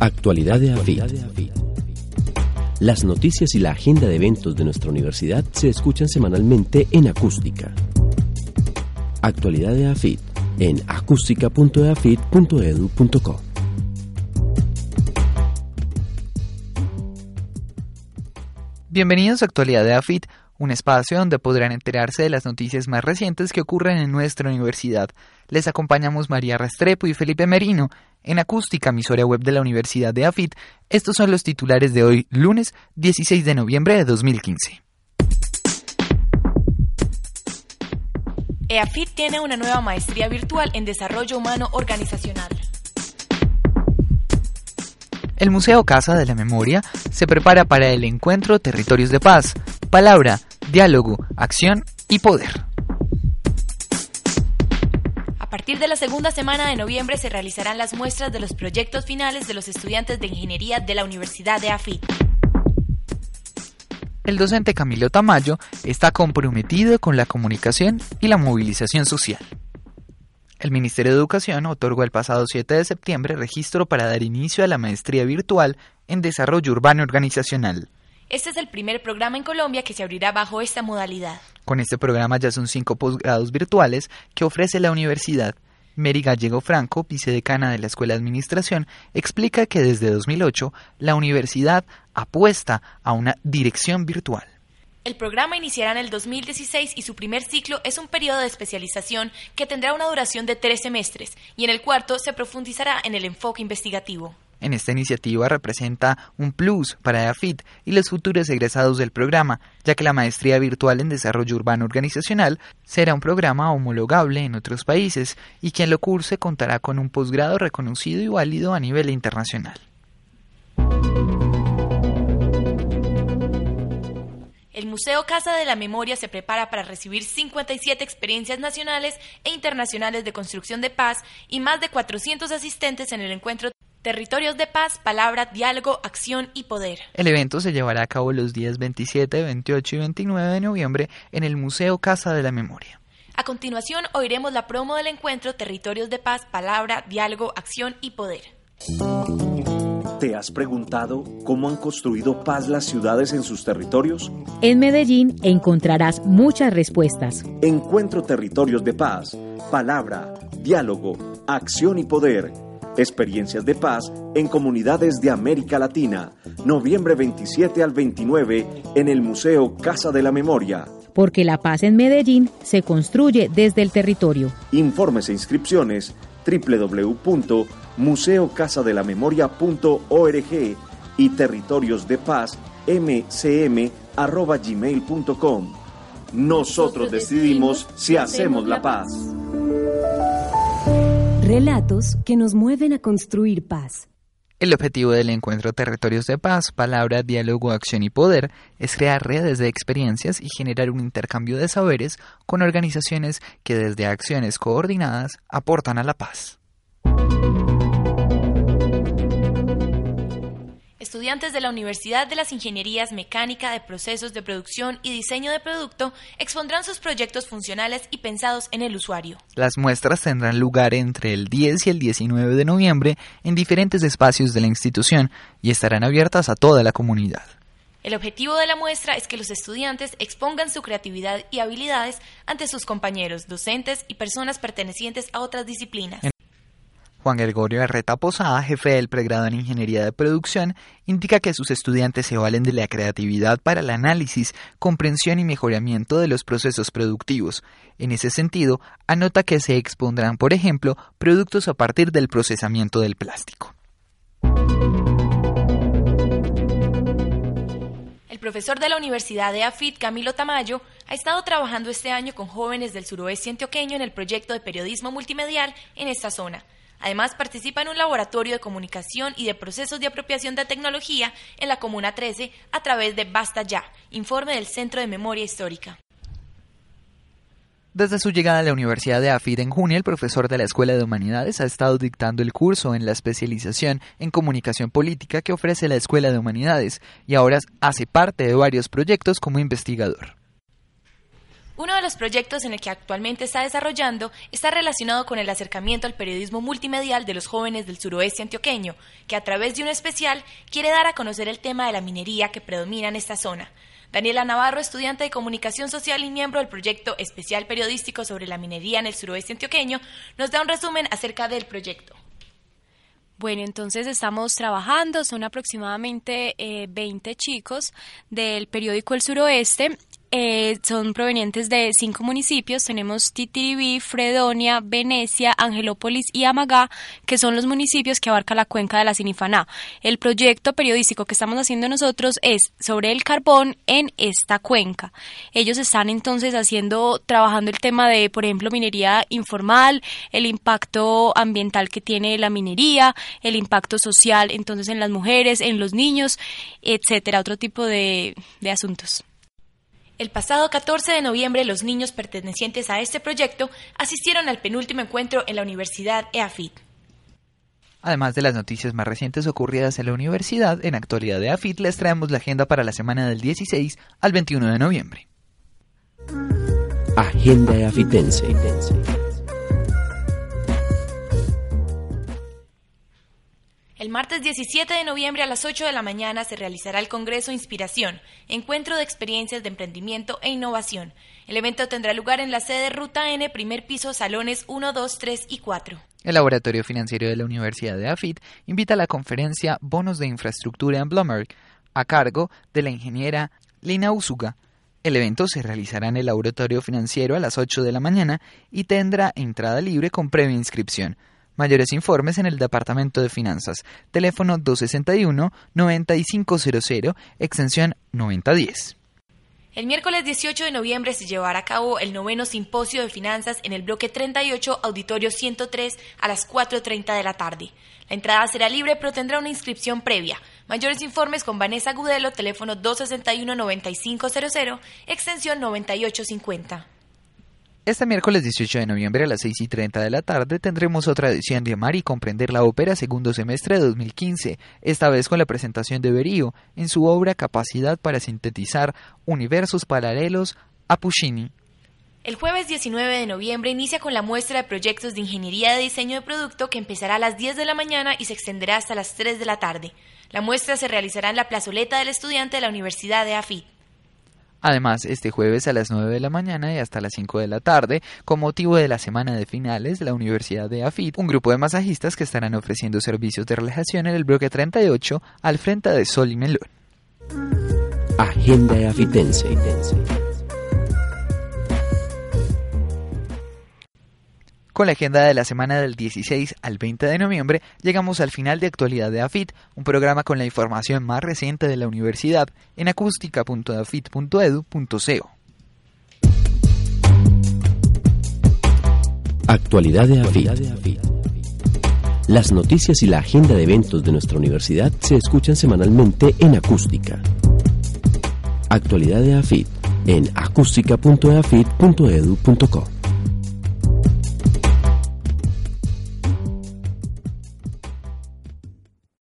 Actualidad de AFIT. Las noticias y la agenda de eventos de nuestra universidad se escuchan semanalmente en acústica. Actualidad de AFIT en acústica.eafit.edu.co. Bienvenidos a Actualidad de AFIT, un espacio donde podrán enterarse de las noticias más recientes que ocurren en nuestra universidad. Les acompañamos María Restrepo y Felipe Merino en Acústica, emisora web de la Universidad de AFIT. Estos son los titulares de hoy, lunes 16 de noviembre de 2015. EAFIT tiene una nueva maestría virtual en desarrollo humano organizacional. El Museo Casa de la Memoria se prepara para el encuentro Territorios de Paz, Palabra, Diálogo, Acción y Poder. A partir de la segunda semana de noviembre se realizarán las muestras de los proyectos finales de los estudiantes de ingeniería de la Universidad de AFIT. El docente Camilo Tamayo está comprometido con la comunicación y la movilización social. El Ministerio de Educación otorgó el pasado 7 de septiembre registro para dar inicio a la maestría virtual en Desarrollo Urbano Organizacional. Este es el primer programa en Colombia que se abrirá bajo esta modalidad. Con este programa ya son cinco posgrados virtuales que ofrece la universidad. Mary Gallego Franco, vicedecana de la Escuela de Administración, explica que desde 2008 la universidad apuesta a una dirección virtual. El programa iniciará en el 2016 y su primer ciclo es un periodo de especialización que tendrá una duración de tres semestres y en el cuarto se profundizará en el enfoque investigativo en esta iniciativa representa un plus para EAFIT y los futuros egresados del programa, ya que la maestría virtual en desarrollo urbano organizacional será un programa homologable en otros países y quien lo curse contará con un posgrado reconocido y válido a nivel internacional. El Museo Casa de la Memoria se prepara para recibir 57 experiencias nacionales e internacionales de construcción de paz y más de 400 asistentes en el encuentro Territorios de paz, palabra, diálogo, acción y poder. El evento se llevará a cabo los días 27, 28 y 29 de noviembre en el Museo Casa de la Memoria. A continuación oiremos la promo del encuentro Territorios de paz, palabra, diálogo, acción y poder. ¿Te has preguntado cómo han construido paz las ciudades en sus territorios? En Medellín encontrarás muchas respuestas. Encuentro Territorios de Paz, palabra, diálogo, acción y poder Experiencias de paz en comunidades de América Latina, noviembre 27 al 29 en el Museo Casa de la Memoria. Porque la paz en Medellín se construye desde el territorio. Informes e inscripciones www.museocasadelamemoria.org y territorios de paz mcm.gmail.com. Nosotros decidimos si hacemos la paz. Relatos que nos mueven a construir paz. El objetivo del encuentro Territorios de Paz, Palabra, Diálogo, Acción y Poder es crear redes de experiencias y generar un intercambio de saberes con organizaciones que desde acciones coordinadas aportan a la paz. Estudiantes de la Universidad de las Ingenierías Mecánica de Procesos de Producción y Diseño de Producto expondrán sus proyectos funcionales y pensados en el usuario. Las muestras tendrán lugar entre el 10 y el 19 de noviembre en diferentes espacios de la institución y estarán abiertas a toda la comunidad. El objetivo de la muestra es que los estudiantes expongan su creatividad y habilidades ante sus compañeros, docentes y personas pertenecientes a otras disciplinas. Juan Gregorio Herreta Posada, jefe del pregrado en Ingeniería de Producción, indica que sus estudiantes se valen de la creatividad para el análisis, comprensión y mejoramiento de los procesos productivos. En ese sentido, anota que se expondrán, por ejemplo, productos a partir del procesamiento del plástico. El profesor de la Universidad de AFIT, Camilo Tamayo, ha estado trabajando este año con jóvenes del suroeste antioqueño en el proyecto de periodismo multimedial en esta zona. Además, participa en un laboratorio de comunicación y de procesos de apropiación de tecnología en la Comuna 13 a través de Basta Ya, informe del Centro de Memoria Histórica. Desde su llegada a la Universidad de AFID en junio, el profesor de la Escuela de Humanidades ha estado dictando el curso en la especialización en comunicación política que ofrece la Escuela de Humanidades y ahora hace parte de varios proyectos como investigador. Uno de los proyectos en el que actualmente está desarrollando está relacionado con el acercamiento al periodismo multimedial de los jóvenes del suroeste antioqueño, que a través de un especial quiere dar a conocer el tema de la minería que predomina en esta zona. Daniela Navarro, estudiante de Comunicación Social y miembro del proyecto especial periodístico sobre la minería en el suroeste antioqueño, nos da un resumen acerca del proyecto. Bueno, entonces estamos trabajando, son aproximadamente 20 eh, chicos del periódico El Suroeste eh, son provenientes de cinco municipios. Tenemos Titiribí, Fredonia, Venecia, Angelópolis y Amagá, que son los municipios que abarca la cuenca de la Sinifaná. El proyecto periodístico que estamos haciendo nosotros es sobre el carbón en esta cuenca. Ellos están entonces haciendo, trabajando el tema de, por ejemplo, minería informal, el impacto ambiental que tiene la minería, el impacto social entonces en las mujeres, en los niños, etcétera, otro tipo de asuntos. El pasado 14 de noviembre, los niños pertenecientes a este proyecto asistieron al penúltimo encuentro en la Universidad EAFIT. Además de las noticias más recientes ocurridas en la universidad, en actualidad de EAFIT les traemos la agenda para la semana del 16 al 21 de noviembre. Agenda EAFITense. El martes 17 de noviembre a las 8 de la mañana se realizará el Congreso Inspiración, encuentro de experiencias de emprendimiento e innovación. El evento tendrá lugar en la sede Ruta N, primer piso, salones 1, 2, 3 y 4. El Laboratorio Financiero de la Universidad de AFIT invita a la conferencia Bonos de Infraestructura en Blumberg, a cargo de la ingeniera Lina Usuga. El evento se realizará en el Laboratorio Financiero a las 8 de la mañana y tendrá entrada libre con previa inscripción. Mayores informes en el Departamento de Finanzas. Teléfono 261-9500, extensión 9010. El miércoles 18 de noviembre se llevará a cabo el noveno simposio de finanzas en el bloque 38, auditorio 103, a las 4.30 de la tarde. La entrada será libre, pero tendrá una inscripción previa. Mayores informes con Vanessa Gudelo, teléfono 261-9500, extensión 9850. Este miércoles 18 de noviembre a las 6 y 30 de la tarde tendremos otra edición de Amar y Comprender la Ópera segundo semestre de 2015, esta vez con la presentación de Berio en su obra Capacidad para sintetizar universos paralelos a Puccini. El jueves 19 de noviembre inicia con la muestra de proyectos de ingeniería de diseño de producto que empezará a las 10 de la mañana y se extenderá hasta las 3 de la tarde. La muestra se realizará en la plazoleta del estudiante de la Universidad de AFIT. Además, este jueves a las 9 de la mañana y hasta las 5 de la tarde, con motivo de la semana de finales la Universidad de AFIT, un grupo de masajistas que estarán ofreciendo servicios de relajación en el bloque 38 al frente de Sol y Melón. Agenda Afitense. Con la agenda de la semana del 16 al 20 de noviembre, llegamos al final de Actualidad de AFIT, un programa con la información más reciente de la universidad en acústica.afit.edu.co. Actualidad de AFIT. Las noticias y la agenda de eventos de nuestra universidad se escuchan semanalmente en Acústica. Actualidad de AFIT en acústica.afit.edu.co.